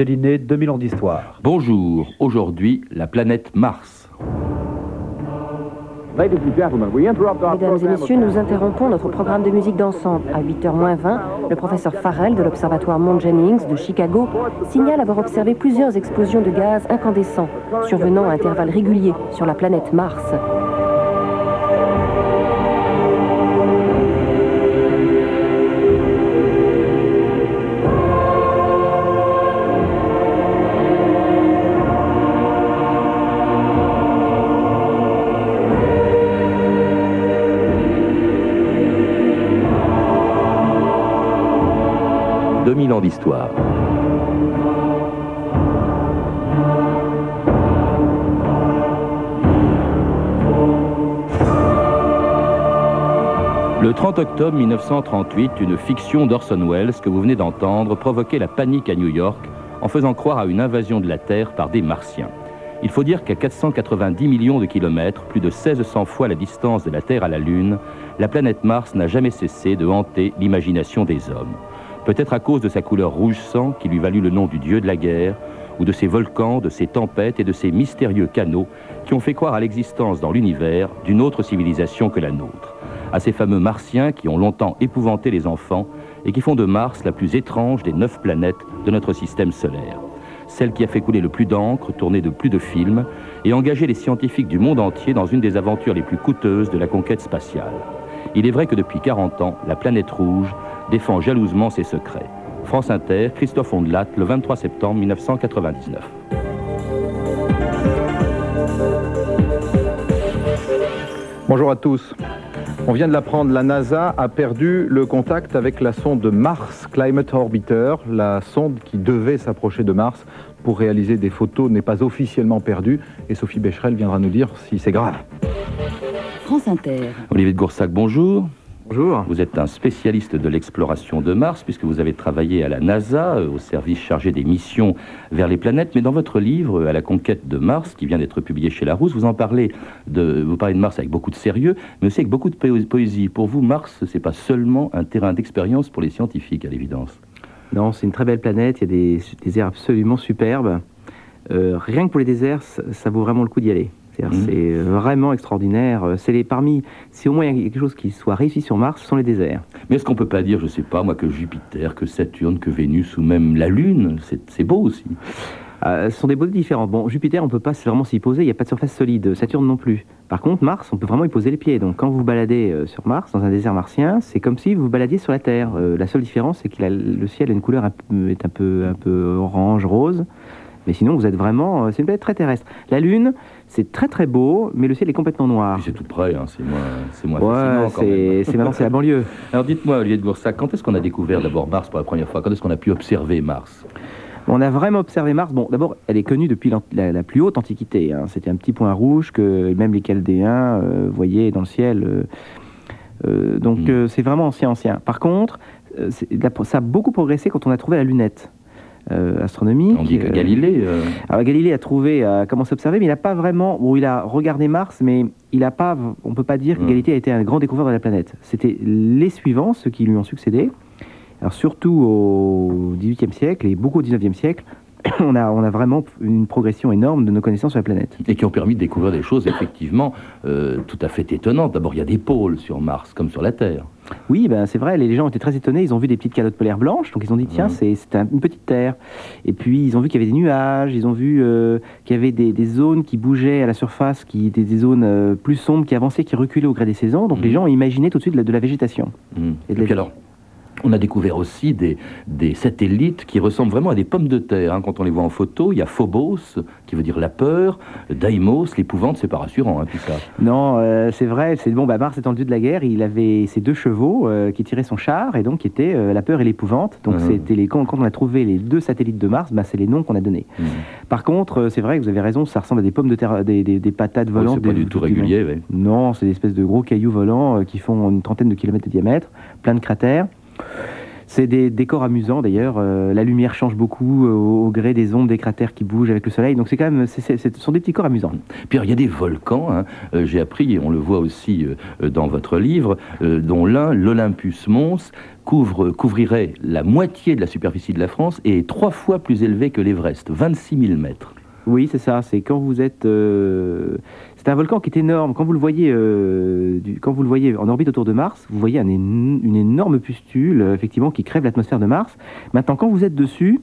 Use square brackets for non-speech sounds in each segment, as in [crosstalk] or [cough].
Déliné 2000 ans d'histoire. Bonjour, aujourd'hui la planète Mars. Mesdames et messieurs, nous interrompons notre programme de musique d'ensemble. À 8h20, le professeur Farrell de l'Observatoire Mount Jennings de Chicago signale avoir observé plusieurs explosions de gaz incandescents survenant à intervalles réguliers sur la planète Mars. D'histoire. Le 30 octobre 1938, une fiction d'Orson Welles que vous venez d'entendre provoquait la panique à New York en faisant croire à une invasion de la Terre par des Martiens. Il faut dire qu'à 490 millions de kilomètres, plus de 1600 fois la distance de la Terre à la Lune, la planète Mars n'a jamais cessé de hanter l'imagination des hommes peut-être à cause de sa couleur rouge sang qui lui valut le nom du dieu de la guerre, ou de ses volcans, de ses tempêtes et de ses mystérieux canaux qui ont fait croire à l'existence dans l'univers d'une autre civilisation que la nôtre, à ces fameux martiens qui ont longtemps épouvanté les enfants et qui font de Mars la plus étrange des neuf planètes de notre système solaire, celle qui a fait couler le plus d'encre, tourné de plus de films et engagé les scientifiques du monde entier dans une des aventures les plus coûteuses de la conquête spatiale. Il est vrai que depuis 40 ans, la planète rouge défend jalousement ses secrets. France Inter, Christophe Ondelat, le 23 septembre 1999. Bonjour à tous. On vient de l'apprendre, la NASA a perdu le contact avec la sonde Mars Climate Orbiter. La sonde qui devait s'approcher de Mars pour réaliser des photos n'est pas officiellement perdue. Et Sophie Becherel viendra nous dire si c'est grave. France Inter. Olivier de Goursac, bonjour. Bonjour. Vous êtes un spécialiste de l'exploration de Mars, puisque vous avez travaillé à la NASA, euh, au service chargé des missions vers les planètes. Mais dans votre livre, À la conquête de Mars, qui vient d'être publié chez Larousse, vous en parlez de, vous parlez de Mars avec beaucoup de sérieux, mais aussi avec beaucoup de poésie. Pour vous, Mars, c'est pas seulement un terrain d'expérience pour les scientifiques, à l'évidence. Non, c'est une très belle planète. Il y a des déserts absolument superbes. Euh, rien que pour les déserts, ça vaut vraiment le coup d'y aller. Mmh. C'est vraiment extraordinaire. C'est les parmi, si au moins il y a quelque chose qui soit réussi sur Mars, ce sont les déserts. Mais est-ce qu'on peut pas dire, je sais pas moi, que Jupiter, que Saturne, que Vénus ou même la Lune, c'est beau aussi euh, ce sont des beautés différentes. Bon, Jupiter, on peut pas vraiment s'y poser, il n'y a pas de surface solide. Saturne non plus. Par contre, Mars, on peut vraiment y poser les pieds. Donc, quand vous vous baladez euh, sur Mars, dans un désert martien, c'est comme si vous vous baladiez sur la Terre. Euh, la seule différence, c'est que le ciel a une couleur est un peu, un peu orange, rose. Mais sinon, vous êtes vraiment. C'est une planète très terrestre. La Lune, c'est très très beau, mais le ciel est complètement noir. C'est tout près, hein, c'est moins, c'est moins ouais, c'est maintenant c'est la banlieue. [laughs] Alors dites-moi, Olivier de Boursac, quand est-ce qu'on a découvert d'abord Mars pour la première fois? Quand est-ce qu'on a pu observer Mars? On a vraiment observé Mars. Bon, d'abord, elle est connue depuis la, plus haute antiquité. Hein. C'était un petit point rouge que même les Chaldéens euh, voyaient dans le ciel. Euh, euh, donc, hmm. c'est vraiment ancien, ancien. Par contre, ça a beaucoup progressé quand on a trouvé la lunette. Euh, astronomique. On dit que Galilée. Euh, alors Galilée a trouvé, a commencé à observer, mais il n'a pas vraiment. Bon, il a regardé Mars, mais il n'a pas. On peut pas dire que hmm. Galilée a été un grand découvreur de la planète. C'était les suivants, ceux qui lui ont succédé. Alors surtout au XVIIIe siècle et beaucoup au XIXe siècle, [coughs] on a, on a vraiment une progression énorme de nos connaissances sur la planète. Et qui ont permis de découvrir des choses effectivement euh, tout à fait étonnantes. D'abord, il y a des pôles sur Mars, comme sur la Terre. Oui, ben, c'est vrai, les gens étaient très étonnés. Ils ont vu des petites calottes polaires blanches, donc ils ont dit tiens, c'est une petite Terre. Et puis, ils ont vu qu'il y avait des nuages, ils ont vu euh, qu'il y avait des, zones qui bougeaient à la surface, qui étaient des zones euh, plus sombres, qui avançaient, qui reculaient au gré des saisons. Donc, les mmh. gens imaginaient tout de suite de la, végétation. Mmh. Et, de alors on a découvert aussi des, satellites qui ressemblent vraiment à des pommes de terre. Hein. Quand on les voit en photo, il y a Phobos, qui veut dire la peur, Daimos, l'épouvante, c'est pas rassurant, hein, tout ça. Non, euh, c'est vrai, c'est bon, bah, Mars étant le dieu de la guerre, il avait ses deux chevaux euh, qui tiraient son char, et donc qui étaient euh, la peur et l'épouvante. Donc mmh. c'était les, quand, on a trouvé les deux satellites de Mars, bah, c'est les noms qu'on a donnés. Mmh. Par contre, c'est vrai que vous avez raison, ça ressemble à des pommes de terre, des, patates volantes. c'est pas du tout régulier. Non, c'est des espèces de gros cailloux volants qui font une trentaine de kilomètres de diamètre, plein de cratères. C'est des décors amusants d'ailleurs. Euh, la lumière change beaucoup euh, au, gré des ondes des cratères qui bougent avec le soleil. Donc c'est quand même, ce sont des petits corps amusants. Puis il y a des volcans. Hein. Euh, j'ai appris, on le voit aussi dans votre livre, dont l'un, l'Olympus Mons, couvrirait la moitié de la superficie de la France et est trois fois plus élevé que l'Everest, 26 000 mètres. Oui, c'est ça. C'est quand vous êtes. c'est un volcan qui est énorme. Quand vous le voyez, quand vous le voyez en orbite autour de Mars, vous voyez une énorme pustule, effectivement, qui crève l'atmosphère de Mars. Maintenant, quand vous êtes dessus,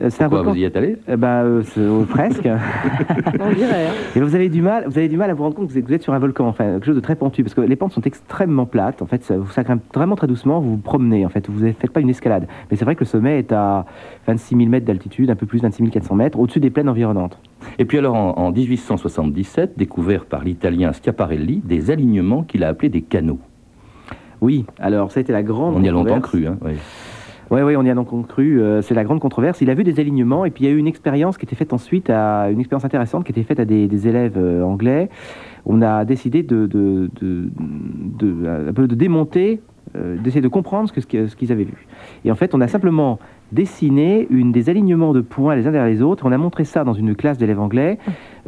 euh, vous y êtes allé ben, euh, euh, Presque. [laughs] On dirait. Hein. Et vous avez, du mal, vous avez du mal à vous rendre compte que vous êtes sur un volcan, enfin, quelque chose de très pentu, parce que les pentes sont extrêmement plates. En fait, ça, ça grimpe vraiment très doucement. Vous vous promenez, en fait. Vous ne faites pas une escalade. Mais c'est vrai que le sommet est à 26 000 mètres d'altitude, un peu plus, 26 400 mètres, au-dessus des plaines environnantes. Et puis alors, en, en 1877, découvert par l'italien Schiaparelli, des alignements qu'il a appelés des canaux. Oui, alors ça a été la grande. On y a longtemps cru, hein. Oui, oui, on y a donc cru. Euh, c'est la grande controverse. Il a vu des alignements et puis il y a eu une expérience qui était faite ensuite, à, une expérience intéressante qui était faite à des, élèves euh, anglais. On a décidé de, de démonter, euh, d'essayer de comprendre ce qu'ils ce avaient vu. Et en fait, on a simplement dessiné une des alignements de points les uns derrière les autres. On a montré ça dans une classe d'élèves anglais,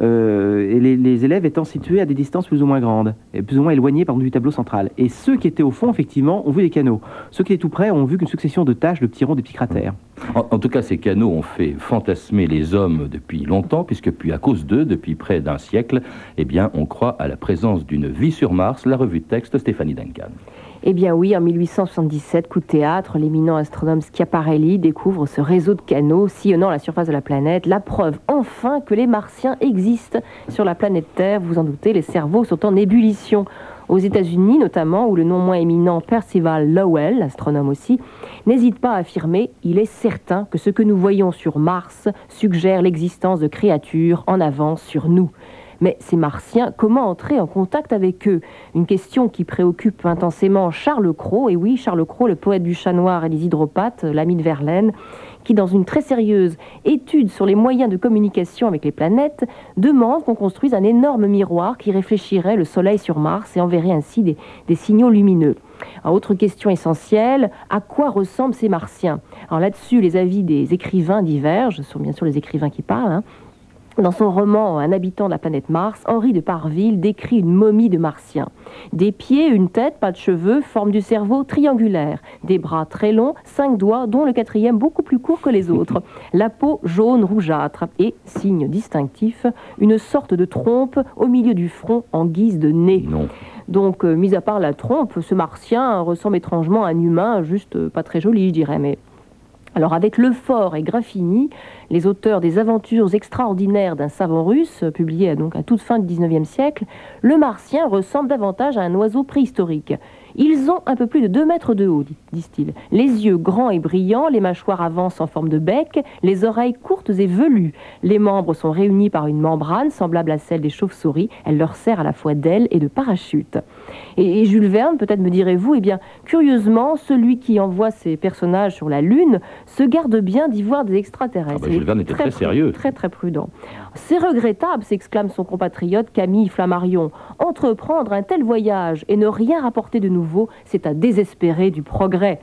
euh, et les, élèves étant situés à des distances plus ou moins grandes, et plus ou moins éloignés par du tableau central. Et ceux qui étaient au fond, effectivement, ont vu des canaux. Ceux qui étaient tout près ont vu qu'une succession de taches, de petits ronds, de petits cratères. En, tout cas, ces canaux ont fait fantasmer les hommes depuis longtemps, puisque puis à cause d'eux, depuis près d'un siècle, eh bien, on croit à la présence d'une vie sur Mars. La revue de texte Stéphanie Duncan. Eh bien oui, en 1877, coup de théâtre, l'éminent astronome Schiaparelli découvre ce réseau de canaux sillonnant la surface de la planète, la preuve enfin que les martiens existent sur la planète Terre. Vous en doutez, les cerveaux sont en ébullition. Aux États-Unis notamment, où le non moins éminent Percival Lowell, astronome aussi, n'hésite pas à affirmer il est certain que ce que nous voyons sur Mars suggère l'existence de créatures en avance sur nous. Mais ces martiens, comment entrer en contact avec eux? Une question qui préoccupe intensément Charles Cros, et oui, Charles Cros, le poète du chat noir et des hydropathes, l'ami de Verlaine, qui, dans une très sérieuse étude sur les moyens de communication avec les planètes, demande qu'on construise un énorme miroir qui réfléchirait le Soleil sur Mars et enverrait ainsi des, signaux lumineux. autre question essentielle, à quoi ressemblent ces martiens? Alors là-dessus, les avis des écrivains divergent, ce sont bien sûr les écrivains qui parlent, hein. Dans son roman Un habitant de la planète Mars, Henri de Parville décrit une momie de martien. Des pieds, une tête, pas de cheveux, forme du cerveau triangulaire. Des bras très longs, cinq doigts, dont le quatrième beaucoup plus court que les autres. [laughs] La peau jaune rougeâtre et, signe distinctif, une sorte de trompe au milieu du front en guise de nez. Donc, euh, mis à part la trompe, ce martien ressemble étrangement à un humain, juste euh, pas très joli, je dirais, mais alors avec Lefort et Graffini, les auteurs des aventures extraordinaires d'un savant russe, publié donc à toute fin du XIXe siècle, le martien ressemble davantage à un oiseau préhistorique. Ils ont un peu plus de 2 mètres de haut, disent-ils. Les yeux grands et brillants, les mâchoires avancent en forme de bec, les oreilles courtes et velues. Les membres sont réunis par une membrane semblable à celle des chauves-souris. Elle leur sert à la fois d'aile et de parachute. Et, Jules Verne, peut-être me direz-vous, eh bien, curieusement, celui qui envoie ses personnages sur la Lune se garde bien d'y voir des extraterrestres. Ah bah, Jules Verne était très, sérieux. Très, très prudent. C'est regrettable, s'exclame son compatriote Camille Flammarion. Entreprendre un tel voyage et ne rien rapporter de c'est à désespérer du progrès.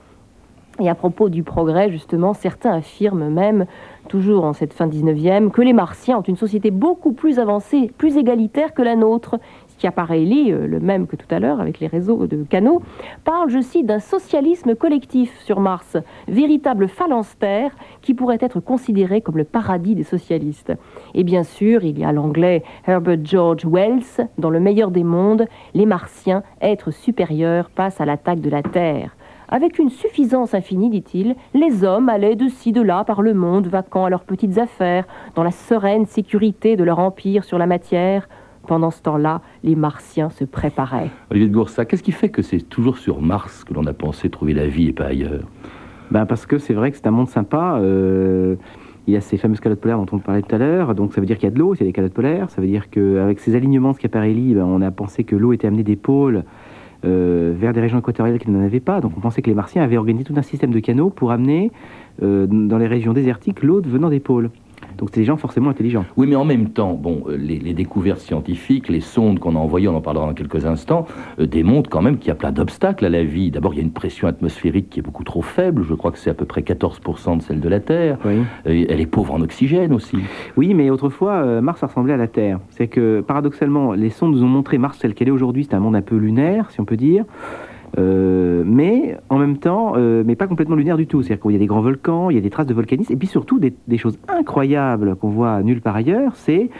Et à propos du progrès, justement, certains affirment même, toujours en cette fin 19e, que les Martiens ont une société beaucoup plus avancée, plus égalitaire que la nôtre, Schiaparelli, euh, le même que tout à l'heure avec les réseaux de canaux, parle, je cite, d'un socialisme collectif sur Mars, véritable phalanstère qui pourrait être considéré comme le paradis des socialistes. Et bien sûr, il y a l'anglais Herbert George Wells, dans Le meilleur des mondes, les Martiens, êtres supérieurs, passent à l'attaque de la Terre. Avec une suffisance infinie, dit-il, les hommes allaient de ci, de là par le monde, vacant à leurs petites affaires, dans la sereine sécurité de leur empire sur la matière, pendant ce temps-là, les Martiens se préparaient. Olivier de Goursa, qu'est-ce qui fait que c'est toujours sur Mars que l'on a pensé trouver la vie et pas ailleurs? Ben Parce que c'est vrai que c'est un monde sympa. Euh, il y a ces fameuses calottes polaires dont on parlait tout à l'heure, donc ça veut dire qu'il y a de l'eau, il y a des calottes polaires, ça veut dire qu'avec ces alignements Schiaparelli, ben, on a pensé que l'eau était amenée des pôles euh, vers des régions équatoriales qui n'en avaient pas, donc on pensait que les Martiens avaient organisé tout un système de canaux pour amener euh, dans les régions désertiques l'eau venant des pôles. Donc c'est des gens forcément intelligents. Oui, mais en même temps, bon, euh, les, les découvertes scientifiques, les sondes qu'on a envoyées, on en parlera dans quelques instants, euh, démontrent quand même qu'il y a plein d'obstacles à la vie. D'abord, il y a une pression atmosphérique qui est beaucoup trop faible. Je crois que c'est à peu près 14% de celle de la Terre. Oui. Euh, elle est pauvre en oxygène aussi. Oui, mais autrefois, euh, Mars ressemblait à la Terre. C'est que, paradoxalement, les sondes nous ont montré Mars tel qu'elle est aujourd'hui, c'est un monde un peu lunaire, si on peut dire. Euh, mais en même temps, euh, mais pas complètement lunaire du tout. C'est-à-dire qu'il y a des grands volcans, il y a des traces de volcanisme, et puis surtout des, des choses incroyables qu'on voit nulle part ailleurs, c'est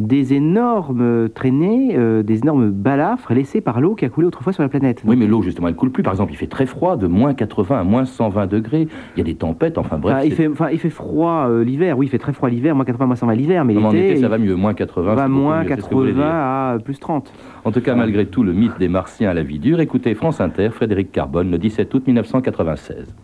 des énormes traînées, euh, des énormes balafres laissés par l'eau qui a coulé autrefois sur la planète. Oui, mais l'eau, justement, elle coule plus. Par exemple, il fait très froid, de moins 80 à moins 120 degrés. Il y a des tempêtes, enfin bref. Enfin, il, fait, enfin, il fait froid euh, l'hiver, oui, il fait très froid l'hiver, moins 80, moins 120 l'hiver, mais Non, mais en l'été, été, ça va mieux, moins 80. va moins mieux, c'est ce que vous voulez 80 dire. à plus 30. En tout cas, malgré tout, le mythe des Martiens à la vie dure, écoutez France Inter, Frédéric Carbone, le 17 août 1996.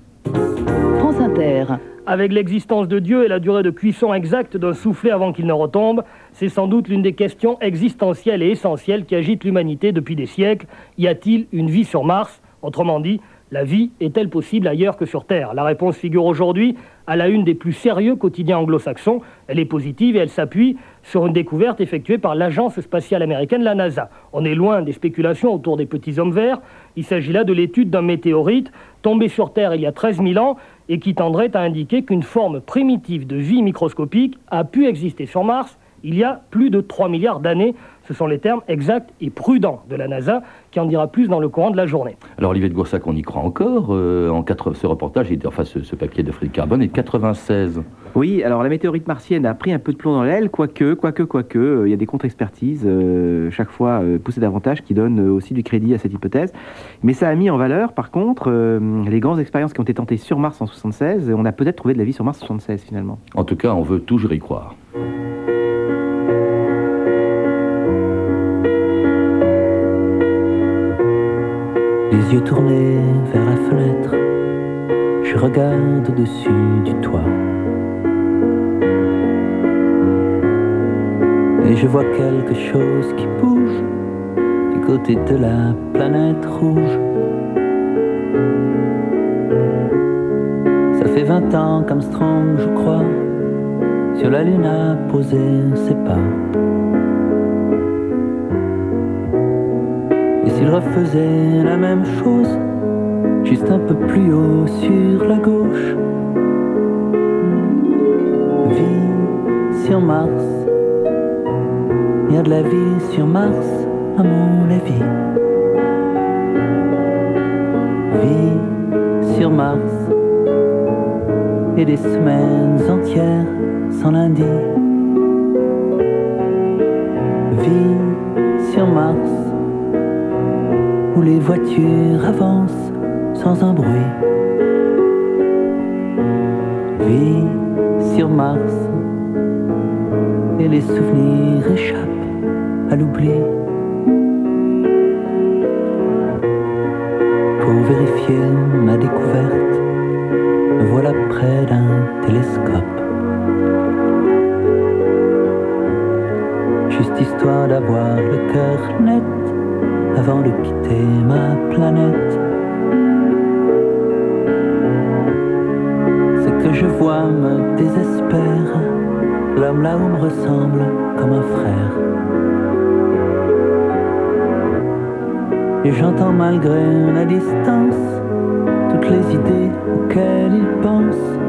Avec l'existence de Dieu et la durée de cuisson exacte d'un soufflet avant qu'il ne retombe, c'est sans doute l'une des questions existentielles et essentielles qui agitent l'humanité depuis des siècles. Y a-t-il une vie sur Mars? Autrement dit, la vie est-elle possible ailleurs que sur Terre? La réponse figure aujourd'hui à la une des plus sérieux quotidiens anglo-saxons. Elle est positive et elle s'appuie sur une découverte effectuée par l'agence spatiale américaine, la NASA. On est loin des spéculations autour des petits hommes verts. Il s'agit là de l'étude d'un météorite tombé sur Terre il y a 13 000 ans et qui tendrait à indiquer qu'une forme primitive de vie microscopique a pu exister sur Mars il y a plus de 3 milliards d'années. Ce sont les termes exacts et prudents de la NASA qui en dira plus dans le courant de la journée. Alors, Olivier de Goursac, on y croit encore. euh, en quatre- ce reportage, est- enfin, ce, ce papier de Frédéric Carbone est de 96. Oui, alors la météorite martienne a pris un peu de plomb dans l'aile, quoique, quoique, quoique, euh, il y a des contre-expertises, euh, chaque fois euh, poussées davantage, qui donnent aussi du crédit à cette hypothèse. Mais ça a mis en valeur, par contre, euh, les grandes expériences qui ont été tentées sur Mars en 76, et on a peut-être trouvé de la vie sur Mars en 76 finalement. En tout cas, on veut toujours y croire. Les yeux tournés vers la fenêtre, je regarde au-dessus du toit. Et je vois quelque chose qui bouge du côté de la planète rouge. Ça fait 20 ans qu'Armstrong, je crois, sur la Lune a posé ses pas. S'il refaisait la même chose, juste un peu plus haut sur la gauche, vie sur Mars, il y a de la vie sur Mars, à mon avis. Vie sur Mars, et des semaines entières sans lundi. Vie sur Mars où les voitures avancent sans un bruit. Vie sur Mars, et les souvenirs échappent à l'oubli. Pour vérifier ma découverte, me voilà près d'un télescope. Juste histoire d'avoir le cœur net avant de quitter ma planète. Ce que je vois me désespère, l'homme là-haut me ressemble comme un frère. Et j'entends malgré la distance toutes les idées auxquelles il pense.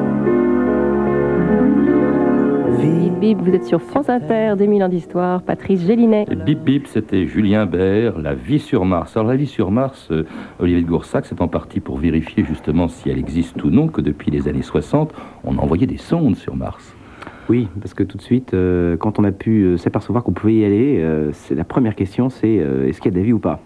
Vie Bip bip, vous êtes sur France Inter, des mille ans d'histoire, Patrice Gélinet. Et bip bip, c'était Julien Bert, La vie sur Mars. Alors la vie sur Mars, euh, Olivier de Goursac, c'est en partie pour vérifier justement si elle existe ou non que depuis les années 60, on a envoyé des sondes sur Mars. Oui, parce que tout de suite, euh, quand on a pu euh, s'apercevoir qu'on pouvait y aller, euh, c'est la première question, c'est euh, est-ce qu'il y a de la vie ou pas?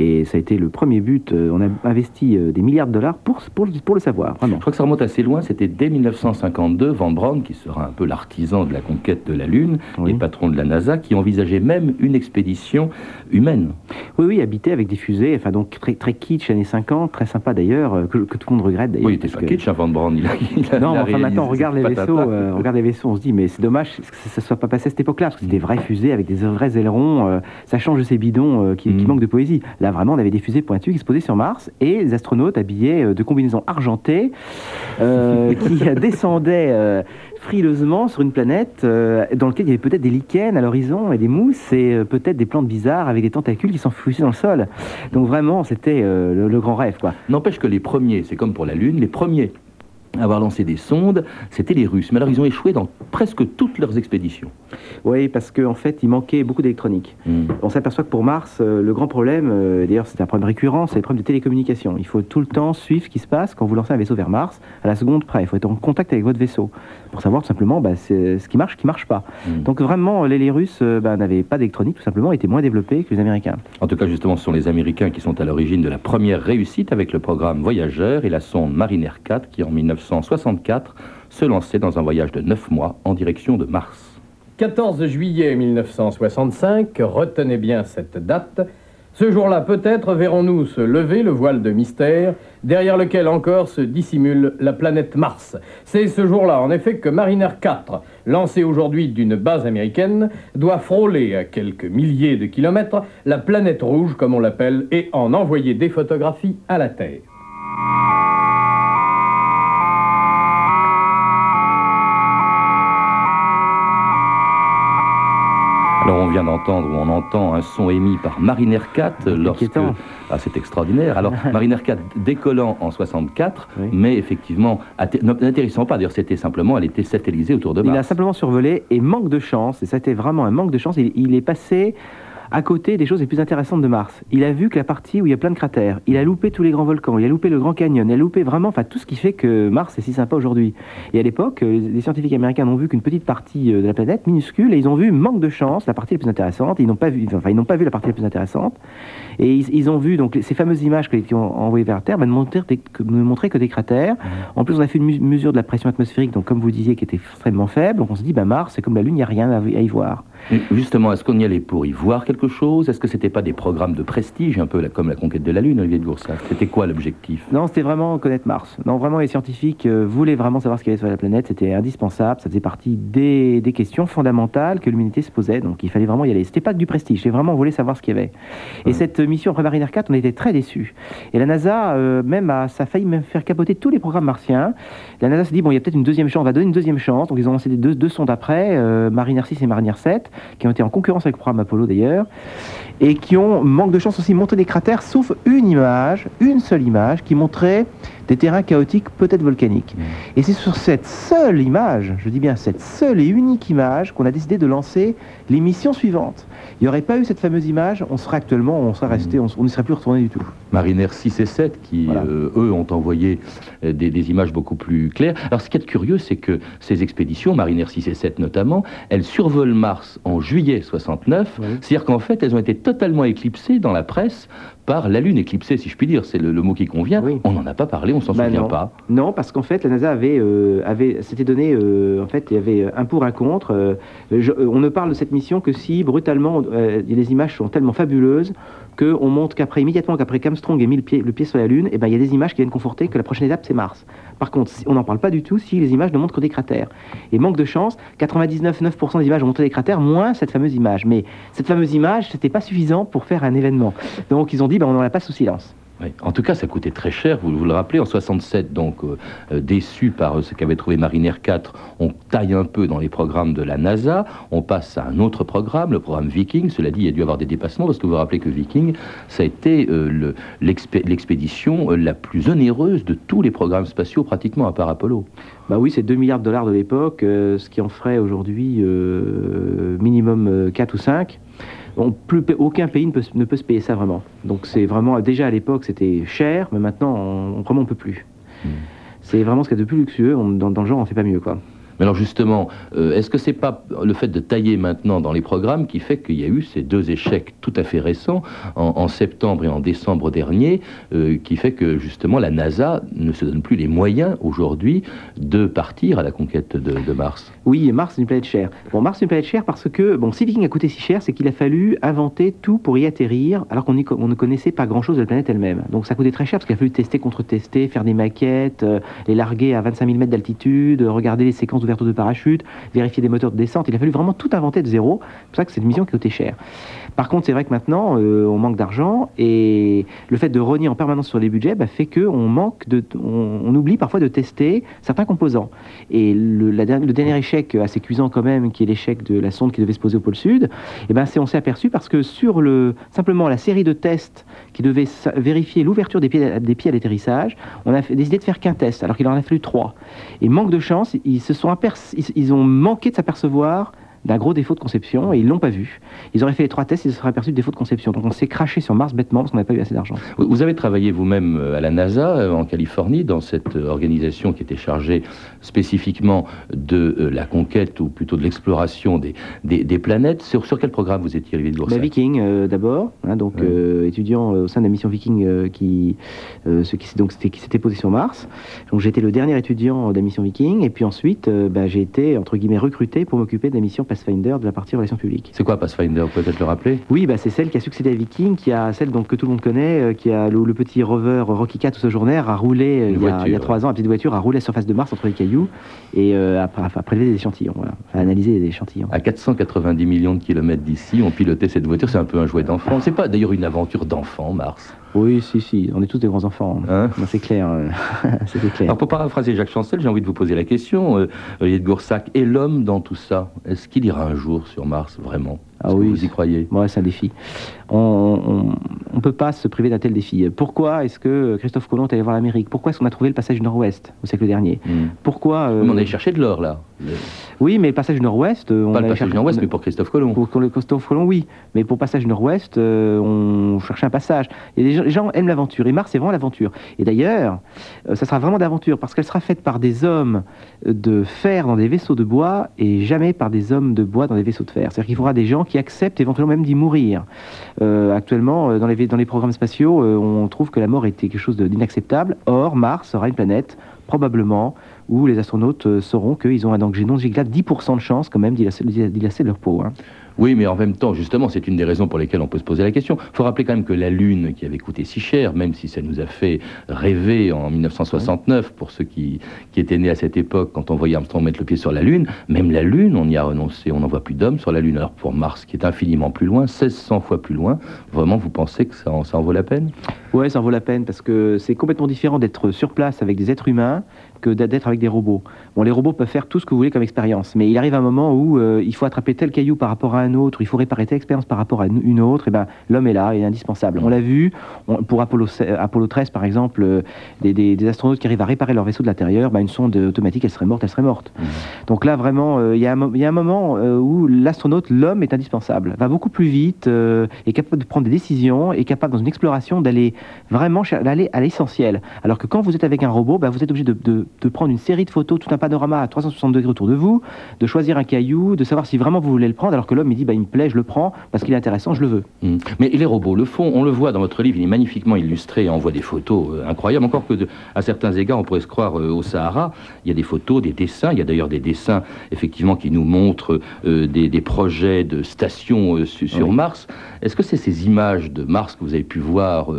Et ça a été le premier but. euh, on a investi euh, des milliards de dollars pour, pour, pour le savoir, vraiment. Je crois que ça remonte assez loin, c'était dès 1952, Van Braun, qui sera un peu l'artisan de la conquête de la Lune, Oui. et patron de la NASA, qui envisageait même une expédition humaine. Oui, oui, habité avec des fusées, enfin donc très, très kitsch, années 50, très sympa d'ailleurs, euh, que, que tout le monde regrette d'ailleurs. Oui, il était pas que- kitsch, hein, Van Braun. Il a, il a- Non, il a enfin maintenant, on regarde les vaisseaux, euh, on regarde les vaisseaux, on se dit, mais c'est dommage que ça ne soit pas passé à cette époque-là, parce que c'est des vraies fusées avec des vrais ailerons, euh, ça change de ces bidons euh, qui, qui Mhm. manquent de poésie. Là, là, vraiment, on avait des fusées pointues qui se posaient sur Mars et les astronautes habillés euh, de combinaisons argentées euh, qui [laughs] descendaient euh, frileusement sur une planète euh, dans laquelle il y avait peut-être des lichens à l'horizon et des mousses et peut-être des plantes bizarres avec des tentacules qui s'enfouissaient dans le sol. Donc vraiment, c'était le, le grand rêve, quoi. N'empêche que les premiers, c'est comme pour la Lune, les premiers avoir lancé des sondes, c'était les Russes. Mais alors ils ont échoué dans presque toutes leurs expéditions. Oui, parce qu'en fait, il manquait beaucoup d'électronique. Hmm. On s'aperçoit que pour Mars, euh, le grand problème, euh, d'ailleurs c'est un problème récurrent, c'est le problème de télécommunication. Il faut tout le temps suivre ce qui se passe quand vous lancez un vaisseau vers Mars, à la seconde près. Il faut être en contact avec votre vaisseau pour savoir tout simplement bah, c'est- ce qui marche, ce qui marche pas. Mm. Donc vraiment, les, les Russes euh, bah, n'avaient pas d'électronique, tout simplement, étaient moins développés que les Américains. En tout cas, justement, ce sont les Américains qui sont à l'origine de la première réussite avec le programme Voyageur et la sonde Mariner 4 qui, en 1964, se lançait dans un voyage de 9 mois en direction de Mars. 14 juillet 1965, retenez bien cette date. Ce jour-là, peut-être verrons-nous se lever le voile de mystère, derrière lequel encore se dissimule la planète Mars. C'est ce jour-là, en effet, que Mariner 4, lancé aujourd'hui d'une base américaine, doit frôler à quelques milliers de kilomètres la planète rouge, comme on l'appelle, et en envoyer des photographies à la Terre. On vient d'entendre, ou on entend un son émis par Mariner 4 lorsque... Ah, c'est extraordinaire. Alors [laughs] Mariner 4 décollant en 64, Oui. mais effectivement, atter- n'atterrissant pas, d'ailleurs c'était simplement, elle était satellisée autour de Il a Mars. simplement survolé et manque de chance, et ça a été vraiment un manque de chance, il, il est passé à côté des choses les plus intéressantes de Mars. Il a vu que la partie où il y a plein de cratères, il a loupé tous les grands volcans, il a loupé le Grand Canyon, il a loupé vraiment enfin, tout ce qui fait que Mars est si sympa aujourd'hui. Et à l'époque, euh, les scientifiques américains n'ont vu qu'une petite partie euh, de la planète, minuscule, et ils ont vu manque de chance, la partie la plus intéressante, ils n'ont pas vu, enfin, ils n'ont pas vu la partie la plus intéressante, et ils, ils ont vu donc ces fameuses images qui ont envoyées vers la Terre, bah, ne, montraient que- ne montraient que des cratères. En plus, on a fait une mesure de la pression atmosphérique, donc comme vous disiez, qui était extrêmement faible. Donc on se dit, bah, Mars, c'est comme la Lune, il n'y a rien à, à y voir. Justement, est-ce qu'on y allait pour y voir quelque chose? Est-ce que c'était pas des programmes de prestige, un peu la- comme la conquête de la Lune, Olivier de Goursac? C'était quoi l'objectif? Non, c'était vraiment connaître Mars. Non, vraiment, les scientifiques euh, voulaient vraiment savoir ce qu'il y avait sur la planète. C'était indispensable. Ça faisait partie des, des questions fondamentales que l'humanité se posait. Donc, il fallait vraiment y aller. C'était pas que du prestige. C'était vraiment, on voulait savoir ce qu'il y avait. Et cette mission après Mariner 4, on était très déçus. Et la NASA, euh, même, a, ça a failli même faire capoter tous les programmes martiens. La NASA s'est dit, bon, il y a peut-être une deuxième chance. On va donner une deuxième chance. Donc, ils ont lancé des deux, deux sondes après, euh, Mariner 6 et Mariner 7, qui ont été en concurrence avec le programme Apollo d'ailleurs et qui ont, manque de chance aussi, montré des cratères, sauf une image, une seule image, qui montrait des terrains chaotiques, peut-être volcaniques. Et c'est sur cette seule image, je dis bien cette seule et unique image, qu'on a décidé de lancer les missions suivantes. Il n'y aurait pas eu cette fameuse image, on serait actuellement, on serait resté, on on n'y serait plus retourné du tout. Mariner 6 et 7 qui, Voilà. euh, eux, ont envoyé euh, des, des images beaucoup plus claires. Alors, ce qui est curieux, c'est que ces expéditions, Mariner 6 et 7 notamment, elles survolent Mars en juillet 69. Oui. C'est-à-dire qu'en fait, elles ont été totalement éclipsées dans la presse par la Lune éclipsée, si je puis dire. C'est le, le mot qui convient. Oui. On n'en a pas parlé, on s'en Bah souvient non. pas. Non, parce qu'en fait, la NASA avait, euh, avait s'était donné, euh, en fait, il y avait un pour un contre. euh, je- on ne parle de cette mission que si brutalement, les images sont tellement fabuleuses qu'on montre qu'après, immédiatement qu'après qu'Armstrong ait mis le pied, le pied sur la Lune, eh ben, il y a des images qui viennent conforter que la prochaine étape, c'est Mars. Par contre, on n'en parle pas du tout si les images ne montrent que des cratères. Et manque de chance, 99,9% des images ont montré des cratères, moins cette fameuse image. Mais cette fameuse image, c'était pas suffisant pour faire un événement. Donc ils ont dit, ben, on n'en la passe sous silence. Oui. En tout cas, ça coûtait très cher, vous, vous le rappelez, en 67, donc euh, euh, déçu par euh, ce qu'avait trouvé Mariner 4, on taille un peu dans les programmes de la NASA, on passe à un autre programme, le programme Viking. Cela dit, il y a dû avoir des dépassements, parce que vous vous rappelez que Viking, ça a été euh, le- l'expé- l'expédition la plus onéreuse de tous les programmes spatiaux, pratiquement, à part Apollo. Bah oui, c'est 2 milliards de dollars de l'époque, ce qui en ferait aujourd'hui minimum euh, 4 ou 5. Plus, aucun pays ne peut, se- ne peut se payer ça vraiment. Donc c'est vraiment, déjà à l'époque c'était cher, mais maintenant on, vraiment on peut plus? Mm. C'est vraiment ce qu'il y a de plus luxueux, on- dans, dans le genre on fait pas mieux quoi. Mais alors justement, euh, est-ce que c'est pas le fait de tailler maintenant dans les programmes qui fait qu'il y a eu ces deux échecs tout à fait récents en, septembre et en décembre dernier, euh, qui fait que justement la NASA ne se donne plus les moyens aujourd'hui de partir à la conquête de, Mars? Oui, et Mars c'est une planète chère. Bon, Mars c'est une planète chère parce que, bon, si Viking a coûté si cher, c'est qu'il a fallu inventer tout pour y atterrir, alors qu'on ne connaissait pas grand-chose de la planète elle-même. Donc ça coûté très cher parce qu'il a fallu tester, contre-tester, faire des maquettes, euh, les larguer à 25 000 mètres d'altitude, regarder les séquences ouverture de parachute, vérifier des moteurs de descente. Il a fallu vraiment tout inventer de zéro. C'est pour ça que c'est une mission qui coûtait cher. Par contre, c'est vrai que maintenant, euh, on manque d'argent et le fait de renier en permanence sur les budgets bah, fait qu'on manque de, on, oublie parfois de tester certains composants. Et le, dernier échec assez cuisant quand même, qui est l'échec de la sonde qui devait se poser au pôle sud, eh ben, c'est, on s'est aperçu parce que sur le, simplement la série de tests qui devait vérifier l'ouverture des pieds, des à l'atterrissage, on a décidé de faire qu'un test, alors qu'il en a fallu trois. Et manque de chance, ils ont manqué de s'apercevoir d'un gros défaut de conception et ils l'ont pas vu. Ils auraient fait les trois tests, ils se seraient aperçus de défaut de conception. Donc on s'est craché sur Mars bêtement parce qu'on n'avait pas eu assez d'argent. Vous avez travaillé vous-même euh, à la NASA euh, en Californie dans cette euh, organisation qui était chargée spécifiquement de la conquête ou plutôt de l'exploration des, des, des planètes. Sur, sur quel programme vous étiez, Olivier de Bah, Goursac Viking euh, d'abord, hein, donc Ouais. euh, étudiant au sein de la mission Viking euh, qui, ce qui, donc, s'était posé sur Mars. Donc été le dernier étudiant de la mission Viking et puis ensuite bah, j'ai été entre guillemets recruté pour m'occuper de la mission Pathfinder de la partie relations publiques. C'est quoi Pathfinder? Peut-être le rappeler? Oui, bah, c'est celle qui a succédé à Viking, qui a celle donc, que tout le monde connaît, euh, qui a le, le petit rover Rocky Cat ou Sojourner a roulé euh, Une il, y a, il y a trois ans, la petite voiture a roulé à la surface de Mars entre les cailloux et euh, a, a- prélevé des échantillons, voilà, a analysé des échantillons. À 490 millions de kilomètres d'ici, on pilotait cette voiture. C'est un peu un jouet d'enfant. C'est pas d'ailleurs une aventure d'enfant, Mars? Oui, si, si, on est tous des grands enfants. Hein? Non, c'est clair, euh. [laughs] Alors pour paraphraser Jacques Chancel, j'ai envie de vous poser la question, euh, de Goursac, et l'homme dans tout ça? Est-ce qu'il ira un jour sur Mars, vraiment Ah oui, Vous y croyez? Ouais, c'est un défi. On ne peut pas se priver d'un tel défi. Pourquoi est-ce que Christophe Colomb est allé voir l'Amérique? Pourquoi est-ce qu'on a trouvé le passage du Nord-Ouest au siècle dernier? Hmm. Pourquoi euh, Mais On allait chercher de l'or, là. Le- Oui, mais le passage du Nord-Ouest, euh, on pas le passage chercher- du Nord-Ouest, mais pour Christophe Colomb. Pour, pour le Christophe Colomb, oui. Mais pour passage Nord-Ouest, euh, on cherchait un passage. Et les gens, les gens aiment l'aventure. Et Mars, c'est vraiment l'aventure. Et d'ailleurs, euh, ça sera vraiment d'aventure parce qu'elle sera faite par des hommes de fer dans des vaisseaux de bois et jamais par des hommes de bois dans des vaisseaux de fer. C'est-à-dire qu'il faudra des gens qui acceptent éventuellement même d'y mourir. Euh, actuellement, euh, dans les, programmes spatiaux, euh, on trouve que la mort était quelque chose d'inacceptable. Or, Mars sera une planète, probablement, où les astronautes sauront qu'ils ont un danger non négligeable, 10% de chance quand même d'y laisser leur peau. hein. Oui, mais en même temps, justement, c'est une des raisons pour lesquelles on peut se poser la question. Il faut rappeler quand même que la Lune, qui avait coûté si cher, même si ça nous a fait rêver en 1969, pour ceux qui, qui étaient nés à cette époque, quand on voyait Armstrong mettre le pied sur la Lune, même la Lune, on y a renoncé, on n'en voit plus d'hommes sur la Lune. Alors pour Mars, qui est infiniment plus loin, 1600 fois plus loin, vraiment, vous pensez que ça en, ça en vaut la peine? Ouais, ça en vaut la peine parce que c'est complètement différent d'être sur place avec des êtres humains que d'être avec des robots. Bon, les robots peuvent faire tout ce que vous voulez comme expérience, mais il arrive un moment où euh, il faut attraper tel caillou par rapport à un autre, il faut réparer telle expérience par rapport à une- autre, et ben l'homme est là, il est indispensable. On l'a vu, on- pour Apollo, se- Apollo 13 par exemple, euh, des, des- des astronautes qui arrivent à réparer leur vaisseau de l'intérieur, ben, une sonde automatique, elle serait morte, elle serait morte. Donc là, vraiment, euh, il y, a un mo- il y a un moment euh, où l'astronaute, l'homme, est indispensable. Va beaucoup plus vite, euh, est capable de prendre des décisions, est capable dans une exploration d'aller vraiment d'aller à l'essentiel. Alors que quand vous êtes avec un robot, bah, vous êtes obligé de, de- de prendre une série de photos, tout un panorama à 360 degrés autour de vous, de choisir un caillou, de savoir si vraiment vous voulez le prendre, alors que l'homme, il dit, bah, il me plaît, je le prends, parce qu'il est intéressant, je le veux. Hmm. Mais les robots le font, on le voit dans votre livre, il est magnifiquement illustré, et on voit des photos euh, incroyables, encore que de- à certains égards on pourrait se croire euh, au Sahara, il y a des photos, des dessins, il y a d'ailleurs des dessins effectivement qui nous montrent euh, des, des projets de stations su- sur Oui. Mars. Est-ce que c'est ces images de Mars que vous avez pu voir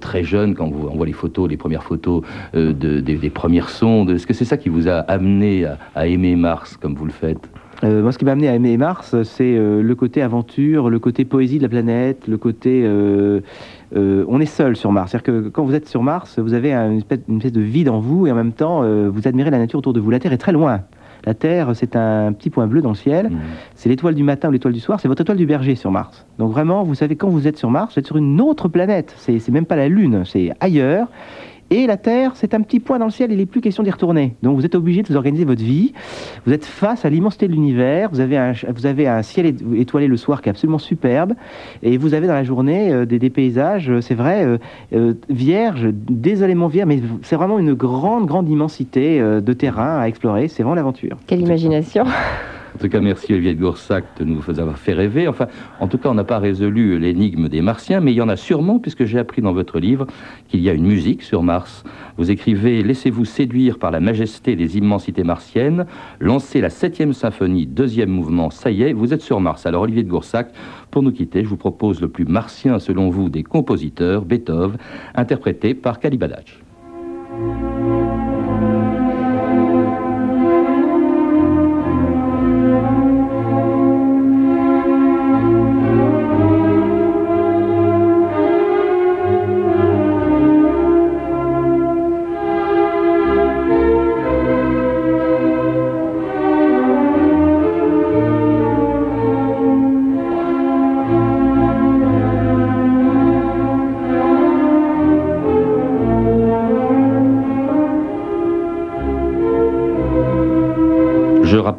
très jeune quand on voit les photos, les premières photos euh, de- des, premières sondes, est-ce que c'est ça qui vous a amené à, aimer Mars comme vous le faites? Euh, moi, ce qui m'a amené à aimer Mars, c'est euh, le côté aventure, le côté poésie de la planète, le côté. euh, euh, on est seul sur Mars. C'est-à-dire que quand vous êtes sur Mars, vous avez un- une espèce, de vide en vous et en même temps, euh, vous admirez la nature autour de vous. La Terre est très loin. La Terre, c'est un petit point bleu dans le ciel. Hmm. C'est l'étoile du matin ou l'étoile du soir. C'est votre étoile du berger sur Mars. Donc vraiment, vous savez, quand vous êtes sur Mars, vous êtes sur une autre planète. C'est même pas la Lune, c'est ailleurs. Et la Terre, c'est un petit point dans le ciel, il n'est plus question d'y retourner. Donc vous êtes obligé de vous organiser votre vie. Vous êtes face à l'immensité de l'univers. Vous, avez un- vous avez un ciel ét- étoilé le soir qui est absolument superbe. Et vous avez dans la journée euh, des, des paysages, euh, c'est vrai, euh, euh, vierges, désolément vierges, mais c'est vraiment une grande, grande immensité de terrain à explorer. C'est vraiment l'aventure. Quelle imagination [laughs] [laughs] En tout cas, merci Olivier de Goursac de nous avoir fait rêver. Enfin, en tout cas, on n'a pas résolu l'énigme des Martiens, mais il y en a sûrement, puisque j'ai appris dans votre livre qu'il y a une musique sur Mars. Vous écrivez Laissez-vous séduire par la majesté des immensités martiennes, lancez la septième symphonie, deuxième mouvement, ça y est, vous êtes sur Mars. Alors, Olivier de Goursac, pour nous quitter, je vous propose le plus martien, selon vous, des compositeurs, Beethoven, interprété par Kalibadach.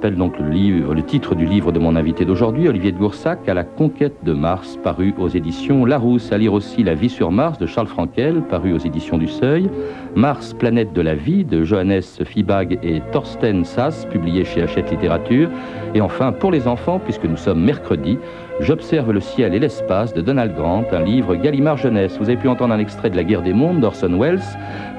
Rappelle donc le, titre du livre de mon invité d'aujourd'hui, Olivier de Goursac, À la conquête de Mars, paru aux éditions Larousse. À lire aussi La vie sur Mars de Charles Frankel, paru aux éditions du Seuil. Mars, planète de la vie de Johannes Fibag et Thorsten Sass, publié chez Hachette Littérature. Et enfin, pour les enfants, puisque nous sommes mercredi, J'observe le ciel et l'espace de Donald Grant, un livre Gallimard Jeunesse. Vous avez pu entendre un extrait de La guerre des mondes d'Orson Welles,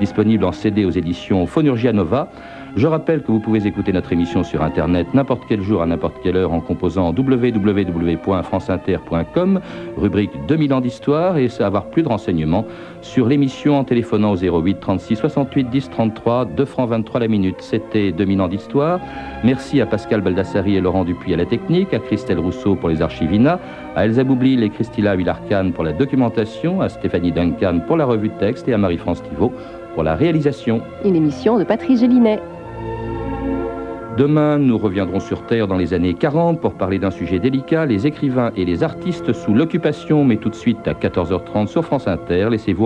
disponible en CD aux éditions Phonurgia Nova. Je rappelle que vous pouvez écouter notre émission sur Internet n'importe quel jour à n'importe quelle heure en composant www.franceinter.com, rubrique 2000 ans d'histoire, et avoir plus de renseignements sur l'émission en téléphonant au 08 36 68 10 33, 2 francs 23 la minute. C'était 2000 ans d'histoire. Merci à Pascal Baldassari et Laurent Dupuis à la technique, à Christelle Rousseau pour les archivina, à Elsa Boublil et Christila Villarcan pour la documentation, à Stéphanie Duncan pour la revue de texte et à Marie-France Thibault pour la réalisation. Une émission de Patrice Gélinet. Demain, nous reviendrons sur Terre dans les années 40 pour parler d'un sujet délicat, les écrivains et les artistes sous l'occupation, mais tout de suite à 14h30 sur France Inter. Laissez-vous